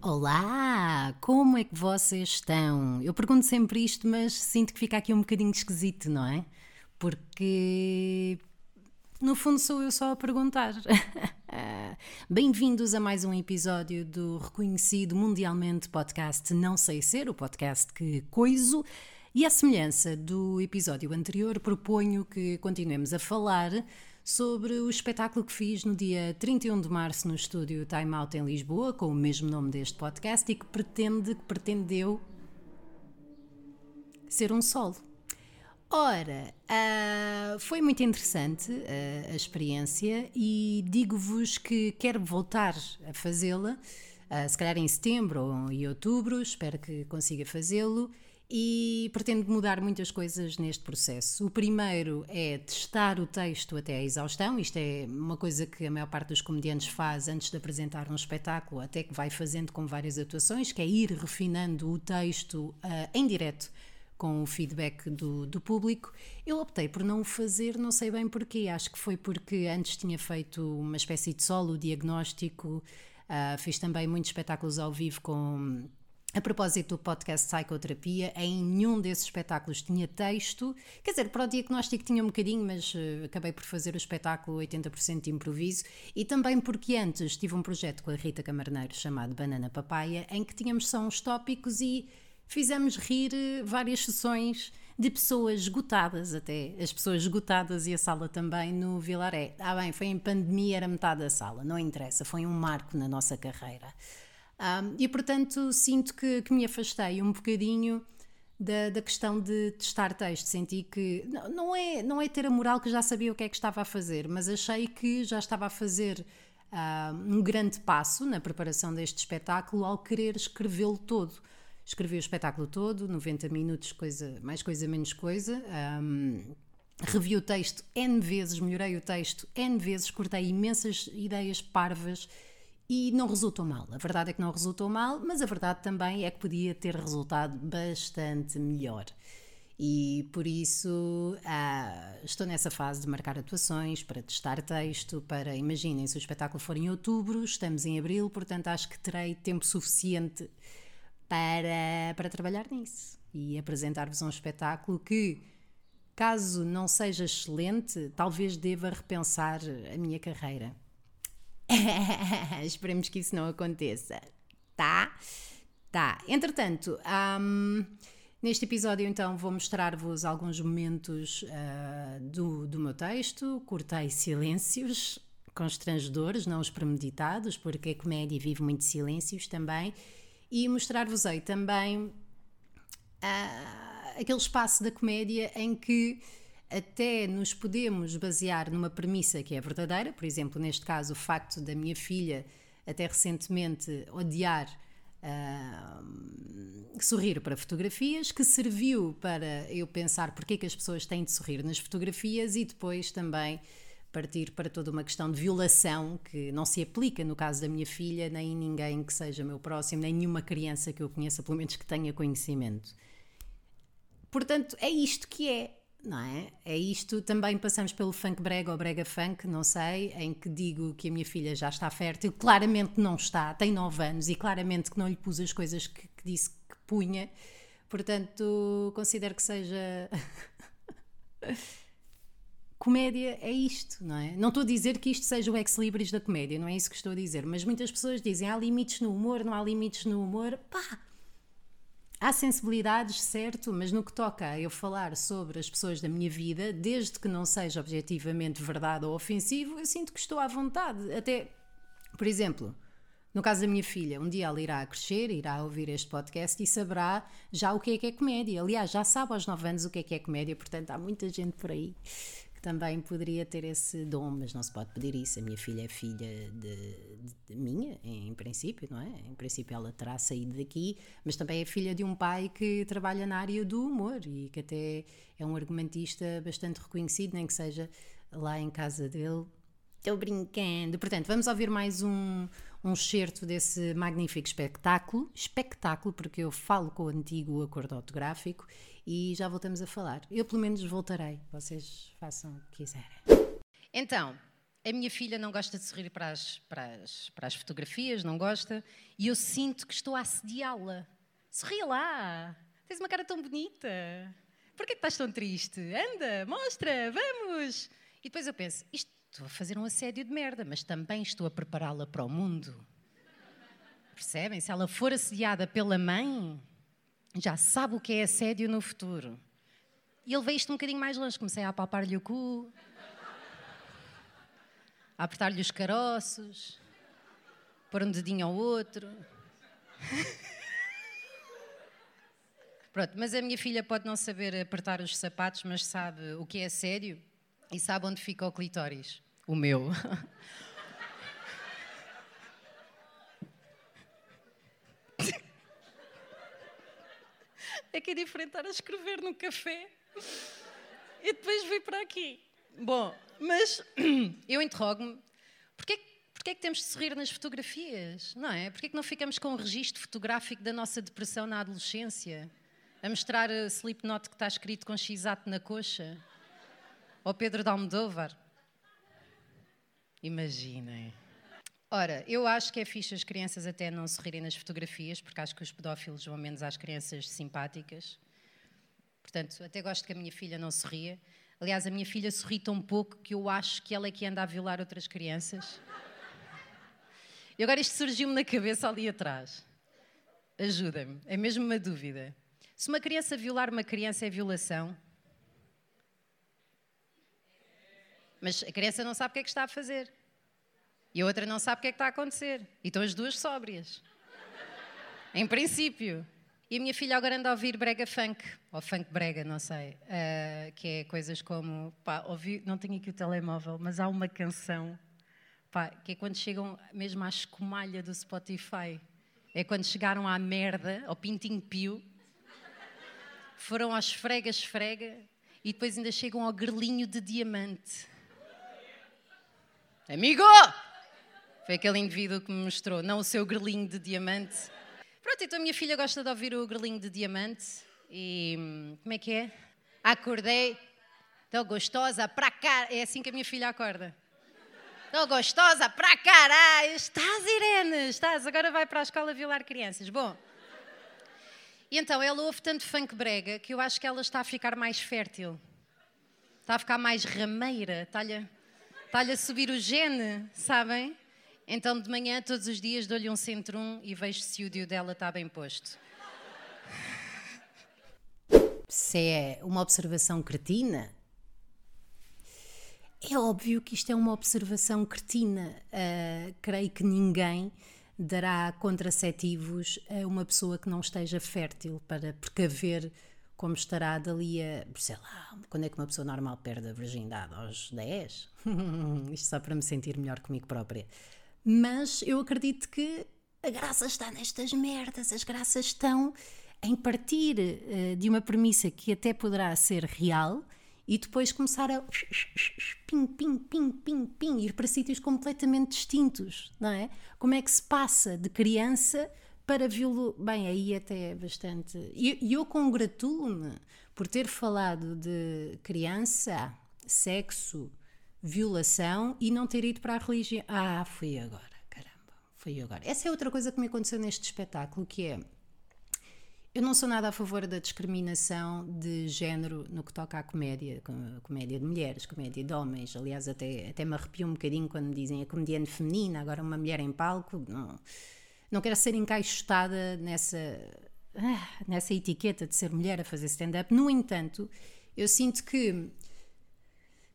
Olá, como é que vocês estão? Eu pergunto sempre isto, mas sinto que fica aqui um bocadinho esquisito, não é? Porque no fundo sou eu só a perguntar. Bem-vindos a mais um episódio do reconhecido mundialmente podcast Não Sei Ser, o podcast que coiso. E à semelhança do episódio anterior, proponho que continuemos a falar sobre o espetáculo que fiz no dia 31 de março no estúdio Time Out em Lisboa, com o mesmo nome deste podcast e que pretende, que pretendeu ser um solo. Ora, uh, foi muito interessante uh, a experiência e digo-vos que quero voltar a fazê-la, uh, se calhar em setembro ou em outubro, espero que consiga fazê-lo e pretendo mudar muitas coisas neste processo. O primeiro é testar o texto até à exaustão, isto é uma coisa que a maior parte dos comediantes faz antes de apresentar um espetáculo, até que vai fazendo com várias atuações, que é ir refinando o texto em direto com o feedback do, do público. Eu optei por não o fazer, não sei bem porquê. Acho que foi porque antes tinha feito uma espécie de solo diagnóstico, uh, fiz também muitos espetáculos ao vivo com. A propósito do podcast Psicoterapia, em nenhum desses espetáculos tinha texto. Quer dizer, para o diagnóstico tinha um bocadinho, mas uh, acabei por fazer o espetáculo 80% de improviso. E também porque antes tive um projeto com a Rita Camarneiro chamado Banana Papaya, em que tínhamos só uns tópicos e fizemos rir eh, várias sessões de pessoas esgotadas até, as pessoas esgotadas e a sala também no Vilaré. Ah bem, foi em pandemia, era metade da sala, não interessa, foi um marco na nossa carreira. Um, e portanto sinto que, que, me afastei um bocadinho da, da, questão de testar texto, senti que não, é, não é ter a moral que já sabia o que é que estava a fazer, mas achei que já estava a fazer um grande passo na preparação deste espetáculo ao querer escrevê-lo todo escrevi o espetáculo todo, 90 minutos, coisa, mais coisa, menos coisa. Um, revi o texto N vezes, melhorei o texto N vezes, cortei imensas ideias parvas e não resultou mal. A verdade é que não resultou mal, mas a verdade também é que podia ter resultado bastante melhor. E por isso ah, estou nessa fase de marcar atuações, para testar texto, para imaginem, se o espetáculo for em outubro, estamos em abril, portanto acho que terei tempo suficiente para, para trabalhar nisso e apresentar-vos um espetáculo que, caso não seja excelente, talvez deva repensar a minha carreira. Esperemos que isso não aconteça, tá? Tá. Entretanto, um, neste episódio então vou mostrar-vos alguns momentos uh, do, do meu texto. Cortei silêncios constrangedores, não os premeditados, porque a comédia vive muito silêncios também e mostrar-vos-ei também uh, aquele espaço da comédia em que até nos podemos basear numa premissa que é verdadeira, por exemplo, neste caso, o facto da minha filha até recentemente odiar uh, sorrir para fotografias, que serviu para eu pensar porque é que as pessoas têm de sorrir nas fotografias e depois também partir para toda uma questão de violação que não se aplica no caso da minha filha, nem ninguém que seja meu próximo, nem nenhuma criança que eu conheça, pelo menos que tenha conhecimento. Portanto, é isto que é, não é? É isto. Também passamos pelo funk brega ou brega funk, não sei, em que digo que a minha filha já está fértil. Claramente não está, tem 9 anos e claramente que não lhe pus as coisas que, que disse que punha. Portanto, considero que seja. comédia é isto, não é? Não estou a dizer que isto seja o ex-libris da comédia, não é isso que estou a dizer, mas muitas pessoas dizem há limites no humor, não há limites no humor. Pá! Há sensibilidades, certo, mas no que toca a eu falar sobre as pessoas da minha vida, desde que não seja objetivamente verdade ou ofensivo, eu sinto que estou à vontade. Até, por exemplo, no caso da minha filha, um dia ela irá crescer, irá ouvir este podcast e saberá já o que é que é comédia. Aliás, já sabe aos 9 anos o que é que é comédia, portanto há muita gente por aí também poderia ter esse dom, mas não se pode pedir isso. A minha filha é filha de, de, de, minha, em princípio, não é? Em princípio ela terá saído daqui, mas também é filha de um pai que trabalha na área do humor e que até é um argumentista bastante reconhecido, nem que seja lá em casa dele. Estou brincando. Portanto, vamos ouvir mais um, um excerto desse magnífico espetáculo. Espetáculo, porque eu falo com o antigo acordo autográfico e já voltamos a falar. Eu, pelo menos, voltarei. Vocês façam o que quiserem. Então, a minha filha não gosta de sorrir para as, para as, para as fotografias, não gosta, e eu sinto que estou a assediá-la. Sorri lá! Tens uma cara tão bonita! Por que estás tão triste? Anda, mostra, vamos! E depois eu penso, isto estou a fazer um assédio de merda, mas também estou a prepará-la para o mundo. Percebem? Se ela for assediada pela mãe, já sabe o que é assédio no futuro. E ele veio isto um bocadinho mais longe. Comecei a apalpar-lhe o cu, a apertar-lhe os caroços, pôr um dedinho ao outro. Pronto, mas a minha filha pode não saber apertar os sapatos, mas sabe o que é sério e sabe onde fica o clitóris. O meu. É que é diferente estar a escrever no café e depois vir para aqui. Bom, mas eu interrogo-me, porquê, porquê é que temos de sorrir nas fotografias? Não é? Porquê é que não ficamos com um registro fotográfico da nossa depressão na adolescência? A mostrar a Slipknot que está escrito com x-ato na coxa? Ou Pedro de? Imaginem. Ora, eu acho que é fixe as crianças até não sorrirem nas fotografias, porque acho que os pedófilos vão menos às crianças simpáticas. Portanto, até gosto que a minha filha não sorria. Aliás, a minha filha sorri tão pouco que eu acho que ela é que anda a violar outras crianças. E agora isto surgiu-me na cabeça ali atrás. Ajuda-me, é mesmo uma dúvida. Se uma criança violar uma criança é violação? Mas a criança não sabe o que é que está a fazer. E a outra não sabe o que é que está a acontecer. E estão as duas sóbrias. Em princípio. E a minha filha agora anda a ouvir brega funk, ou funk brega, não sei, uh, que é coisas como, pá, ouvi, não tenho aqui o telemóvel, mas há uma canção, pá, que é quando chegam mesmo à escumalha do Spotify. É quando chegaram à merda, ao pintinho pio, foram às esfrega, esfrega, e depois ainda chegam ao grelinho de diamante. Amigo! Foi aquele indivíduo que me mostrou, não o seu grelinho de diamante. Pronto, então a minha filha gosta de ouvir o grelinho de diamante e hum, como é que é? Acordei, estou gostosa para cá. É assim que a minha filha acorda. Estou gostosa para caralho. Estás, Irene? Estás? Agora vai para a escola violar crianças. Bom. E então ela ouve tanto funk brega que eu acho que ela está a ficar mais fértil. Está a ficar mais rameira. Está-lhe está a subir o gene, sabem? Então de manhã, todos os dias, dou-lhe um centrum e vejo se o dio dela está bem posto. Se é uma observação cretina, é óbvio que isto é uma observação cretina. Uh, creio que ninguém dará contraceptivos a uma pessoa que não esteja fértil para precaver como estará dali a, sei lá, quando é que uma pessoa normal perde a virgindade? Aos 10? Isto só para me sentir melhor comigo própria. Mas eu acredito que a graça está nestas merdas, as graças estão em partir uh, de uma premissa que até poderá ser real e depois começar a pim, pim, pim, pim, pim, ir para sítios completamente distintos, não é? Como é que se passa de criança para violo... Bem, aí até é bastante... E eu, eu congratulo-me por ter falado de criança, sexo, violação e não ter ido para a religião. Ah, foi agora, caramba, foi agora. Essa é outra coisa que me aconteceu neste espetáculo, que é eu não sou nada a favor da discriminação de género no que toca à comédia, comédia de mulheres, comédia de homens. Aliás, até, até me arrepio um bocadinho quando dizem a comediante feminina, agora uma mulher em palco. Não, não quero ser encaixotada nessa, ah, nessa etiqueta de ser mulher a fazer stand-up. No entanto, eu sinto que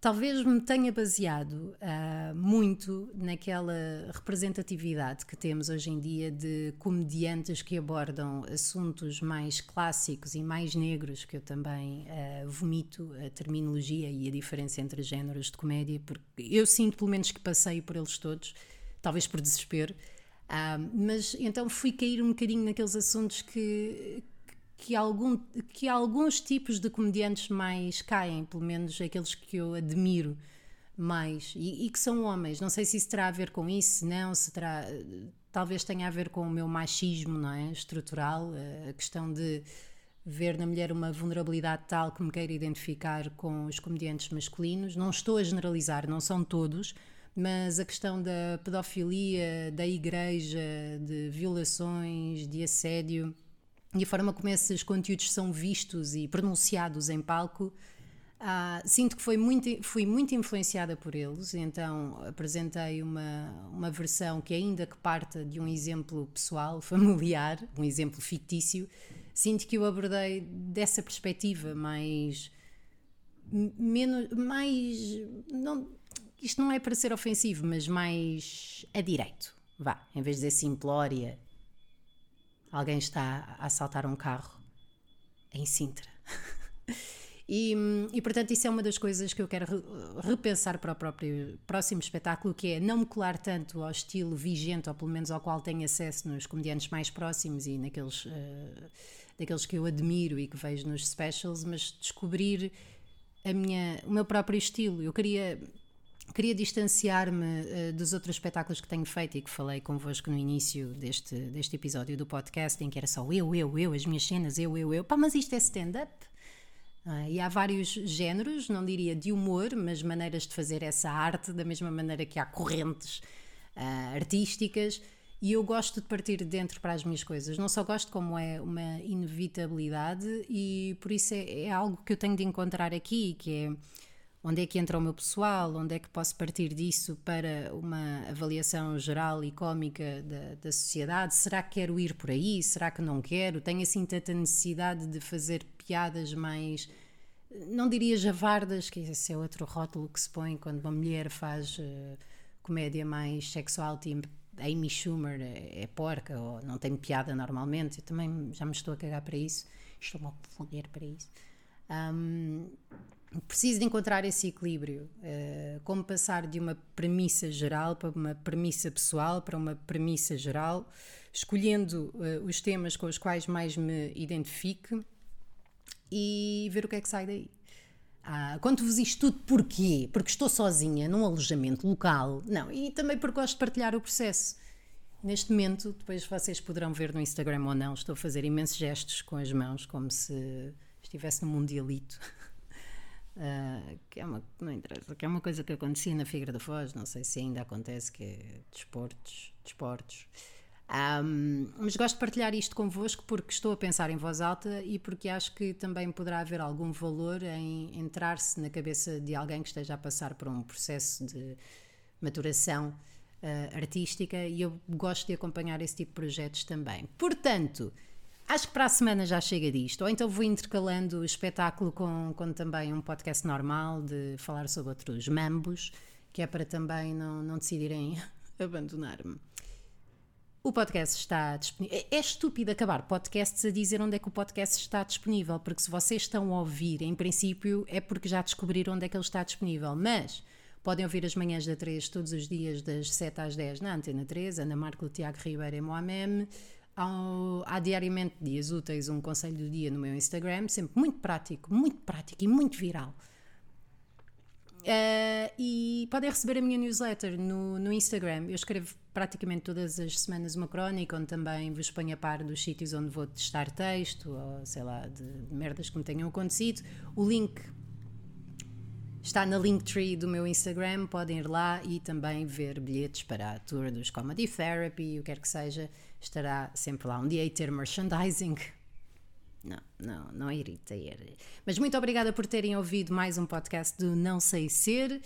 talvez me tenha baseado uh, muito naquela representatividade que temos hoje em dia de comediantes que abordam assuntos mais clássicos e mais negros, que eu também uh, vomito a terminologia e a diferença entre géneros de comédia, porque eu sinto pelo menos que passei por eles todos, talvez por desespero. Mas então fui cair um bocadinho naqueles assuntos que, que, algum, que alguns tipos de comediantes mais caem, pelo menos aqueles que eu admiro mais e, e que são homens. Não sei se isso terá a ver com isso, não, se terá. Talvez tenha a ver com o meu machismo, não é? Estrutural, a questão de ver na mulher uma vulnerabilidade tal que me queira identificar com os comediantes masculinos. Não estou a generalizar, não são todos, mas a questão da pedofilia, da igreja, de violações, de assédio e a forma como esses conteúdos são vistos e pronunciados em palco ah, sinto que foi muito, fui muito influenciada por eles, então apresentei uma, uma versão que, ainda que parta de um exemplo pessoal, familiar, um exemplo fictício, sinto que eu abordei dessa perspectiva mais. menos. mais. Não, isto não é para ser ofensivo, mas mais a direito. Vá, em vez de dizer simplória, alguém está a assaltar um carro em Sintra. E, e, portanto, isso é uma das coisas que eu quero repensar para o próprio próximo espetáculo, que é não me colar tanto ao estilo vigente, ou pelo menos ao qual tenho acesso nos comediantes mais próximos e naqueles, uh, daqueles que eu admiro e que vejo nos specials, mas descobrir a minha, o meu próprio estilo. Eu queria queria distanciar-me uh, dos outros espetáculos que tenho feito e que falei convosco no início deste, deste episódio do podcast, em que era só eu, eu, eu, as minhas cenas, eu, eu, eu. Pá, mas isto é stand-up? Uh, e há vários géneros, não diria de humor, mas maneiras de fazer essa arte, da mesma maneira que há correntes uh, artísticas. E eu gosto de partir de dentro para as minhas coisas. Não só gosto, como é uma inevitabilidade, e por isso é, é algo que eu tenho de encontrar aqui, que é onde é que entra o meu pessoal, onde é que posso partir disso para uma avaliação geral e cómica da, da sociedade? Será que quero ir por aí? Será que não quero? Tenho assim tanta necessidade de fazer piadas mais. Não diria javardas, que esse é outro rótulo que se põe quando uma mulher faz uh, comédia mais sexual, tipo Amy Schumer é, é porca ou não tem piada normalmente. Eu também já me estou a cagar para isso. Estou-me a foder para isso. Um, preciso de encontrar esse equilíbrio. Uh, como passar de uma premissa geral para uma premissa pessoal, para uma premissa geral, escolhendo uh, os temas com os quais mais me identifique e ver o que é que sai daí. Ah, Conto-vos isto tudo porquê? Porque estou sozinha num alojamento local. Não, e também porque gosto de partilhar o processo. Neste momento, depois vocês poderão ver no Instagram ou não, estou a fazer imensos gestos com as mãos, como se estivesse no mundialito. Uh, que é uma não interessa, que é uma coisa que acontecia na Figueira da Foz, não sei se ainda acontece, que é desportos, desportos. Um, mas gosto de partilhar isto convosco porque estou a pensar em voz alta e porque acho que também poderá haver algum valor em entrar-se na cabeça de alguém que esteja a passar por um processo de maturação uh, artística e eu gosto de acompanhar esse tipo de projetos também. Portanto, acho que para a semana já chega disto, ou então vou intercalando o espetáculo com, com também um podcast normal de falar sobre outros mambos, que é para também não, não decidirem abandonar-me. O podcast está disponível. É, é estúpido acabar podcasts a dizer onde é que o podcast está disponível, porque se vocês estão a ouvir, em princípio, é porque já descobriram onde é que ele está disponível. Mas podem ouvir as manhãs da 3 todos os dias, das 7 às 10 na Antena 3, Ana Marco, Tiago Ribeiro e Moamem. Há, diariamente dias úteis um conselho do dia no meu Instagram, sempre muito prático, muito prático e muito viral. Uh, e podem receber a minha newsletter no, no Instagram. Eu escrevo praticamente todas as semanas uma crónica, onde também vos ponho a par dos sítios onde vou testar texto, ou sei lá, de, de merdas que me tenham acontecido. O link está na Linktree do meu Instagram, podem ir lá e também ver bilhetes para a tour dos Comedy Therapy, o que quer que seja, estará sempre lá. Um dia aí ter merchandising não, não, não irrita. Mas muito obrigada por terem ouvido mais um podcast do Não Sei Ser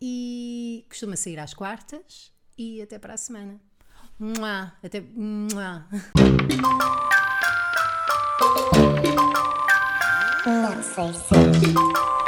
e costuma sair às quartas e até para a semana. Mua, até. Mua. Não sei se. Não